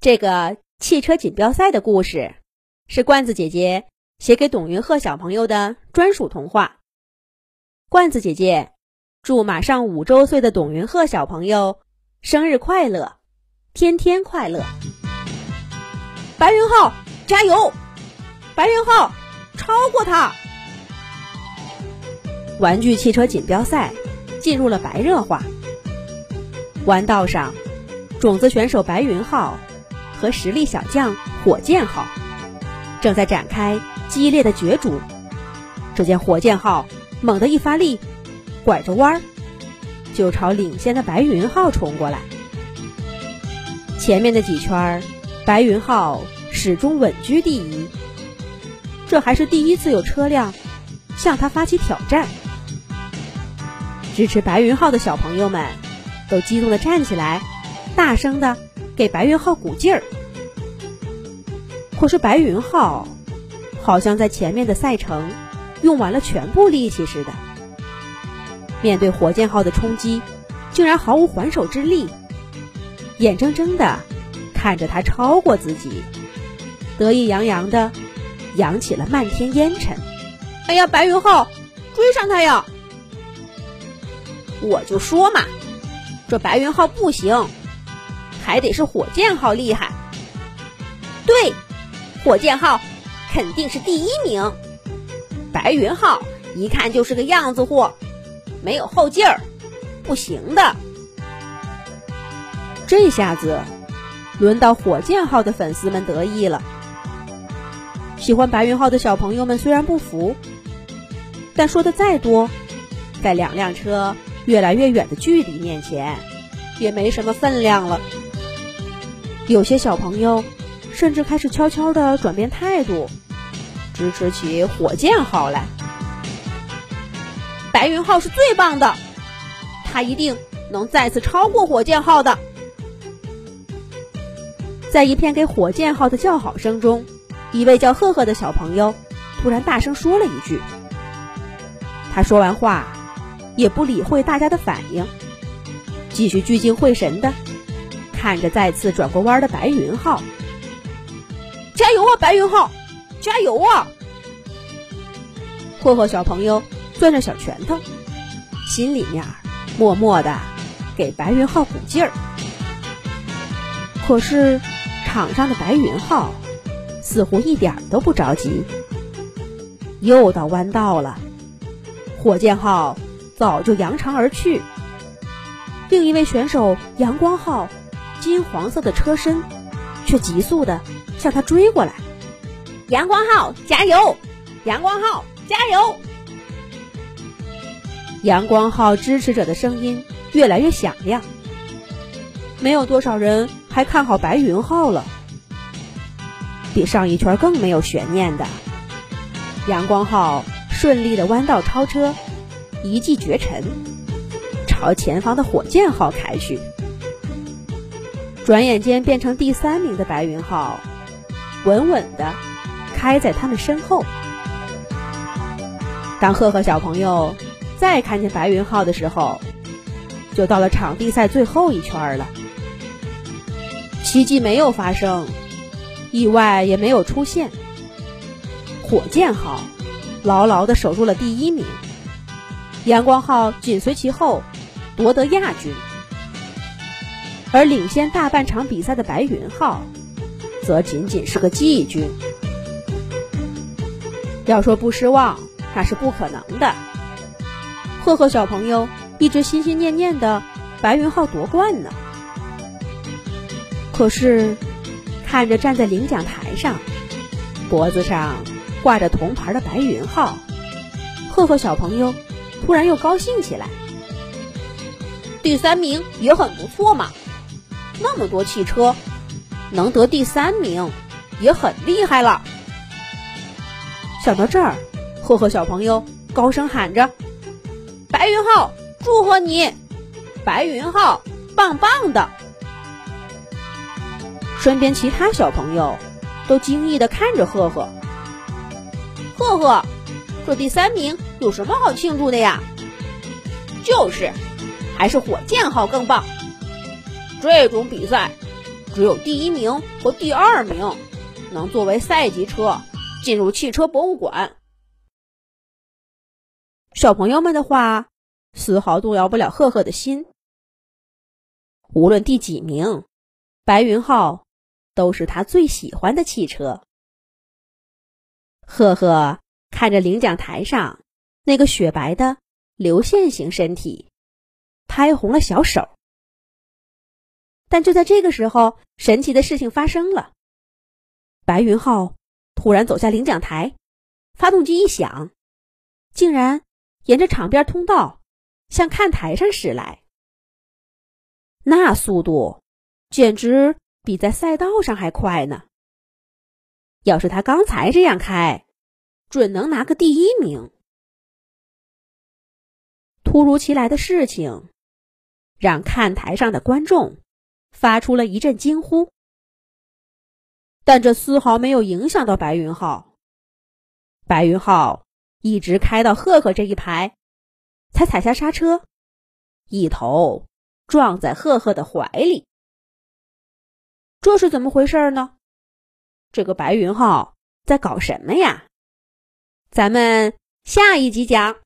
这个汽车锦标赛的故事，是罐子姐姐写给董云鹤小朋友的专属童话。罐子姐姐祝马上五周岁的董云鹤小朋友生日快乐，天天快乐！白云浩加油！白云浩超过他！玩具汽车锦标赛进入了白热化，弯道上，种子选手白云浩和实力小将火箭号正在展开激烈的角逐。只见火箭号猛地一发力，拐着弯儿就朝领先的白云号冲过来。前面的几圈，白云号始终稳居第一。这还是第一次有车辆向他发起挑战。支持白云号的小朋友们都激动地站起来，大声的给白云浩鼓劲儿。可是白云浩好像在前面的赛程用完了全部力气似的，面对火箭号的冲击，竟然毫无还手之力，眼睁睁的看着他超过自己，得意洋洋的扬起了漫天烟尘。哎呀，白云浩，追上他呀！我就说嘛，这白云浩不行，还得是火箭号厉害。对，火箭号肯定是第一名。白云号一看就是个样子货，没有后劲儿，不行的。这下子轮到火箭号的粉丝们得意了。喜欢白云号的小朋友们虽然不服，但说的再多，在两辆车。越来越远的距离面前，也没什么分量了。有些小朋友甚至开始悄悄地转变态度，支持起火箭号来。白云号是最棒的，他一定能再次超过火箭号的。在一片给火箭号的叫好声中，一位叫赫赫的小朋友突然大声说了一句。他说完话。也不理会大家的反应，继续聚精会神的看着再次转过弯的白云浩。加油啊，白云浩！加油啊！霍霍小朋友攥着小拳头，心里面默默的给白云浩鼓劲儿。可是场上的白云浩似乎一点都不着急。又到弯道了，火箭号。早就扬长而去。另一位选手阳光号，金黄色的车身，却急速的向他追过来。阳光号加油！阳光号加油！阳光号支持者的声音越来越响亮。没有多少人还看好白云号了。比上一圈更没有悬念的，阳光号顺利的弯道超车。一骑绝尘，朝前方的火箭号开去。转眼间变成第三名的白云号，稳稳的开在他们身后。当赫赫小朋友再看见白云号的时候，就到了场地赛最后一圈了。奇迹没有发生，意外也没有出现。火箭号牢牢的守住了第一名。阳光号紧随其后，夺得亚军，而领先大半场比赛的白云号，则仅仅是个季军。要说不失望，那是不可能的。赫赫小朋友一直心心念念的白云号夺冠呢。可是，看着站在领奖台上，脖子上挂着铜牌的白云号，赫赫小朋友。突然又高兴起来，第三名也很不错嘛。那么多汽车，能得第三名也很厉害了。想到这儿，赫赫小朋友高声喊着：“白云浩，祝贺你！白云浩，棒棒的！”身边其他小朋友都惊异的看着赫赫。赫赫，这第三名。有什么好庆祝的呀？就是，还是火箭号更棒。这种比赛，只有第一名和第二名能作为赛级车进入汽车博物馆。小朋友们的话丝毫动摇不了赫赫的心。无论第几名，白云号都是他最喜欢的汽车。赫赫看着领奖台上那个雪白的流线型身体，拍红了小手。但就在这个时候，神奇的事情发生了。白云号突然走下领奖台，发动机一响，竟然沿着场边通道向看台上驶来。那速度简直比在赛道上还快呢！要是他刚才这样开，准能拿个第一名。突如其来的事情让看台上的观众发出了一阵惊呼，但这丝毫没有影响到白云浩。白云浩一直开到赫赫这一排，才踩下刹车，一头撞在赫赫的怀里。这是怎么回事呢？这个白云浩在搞什么呀？咱们下一集讲。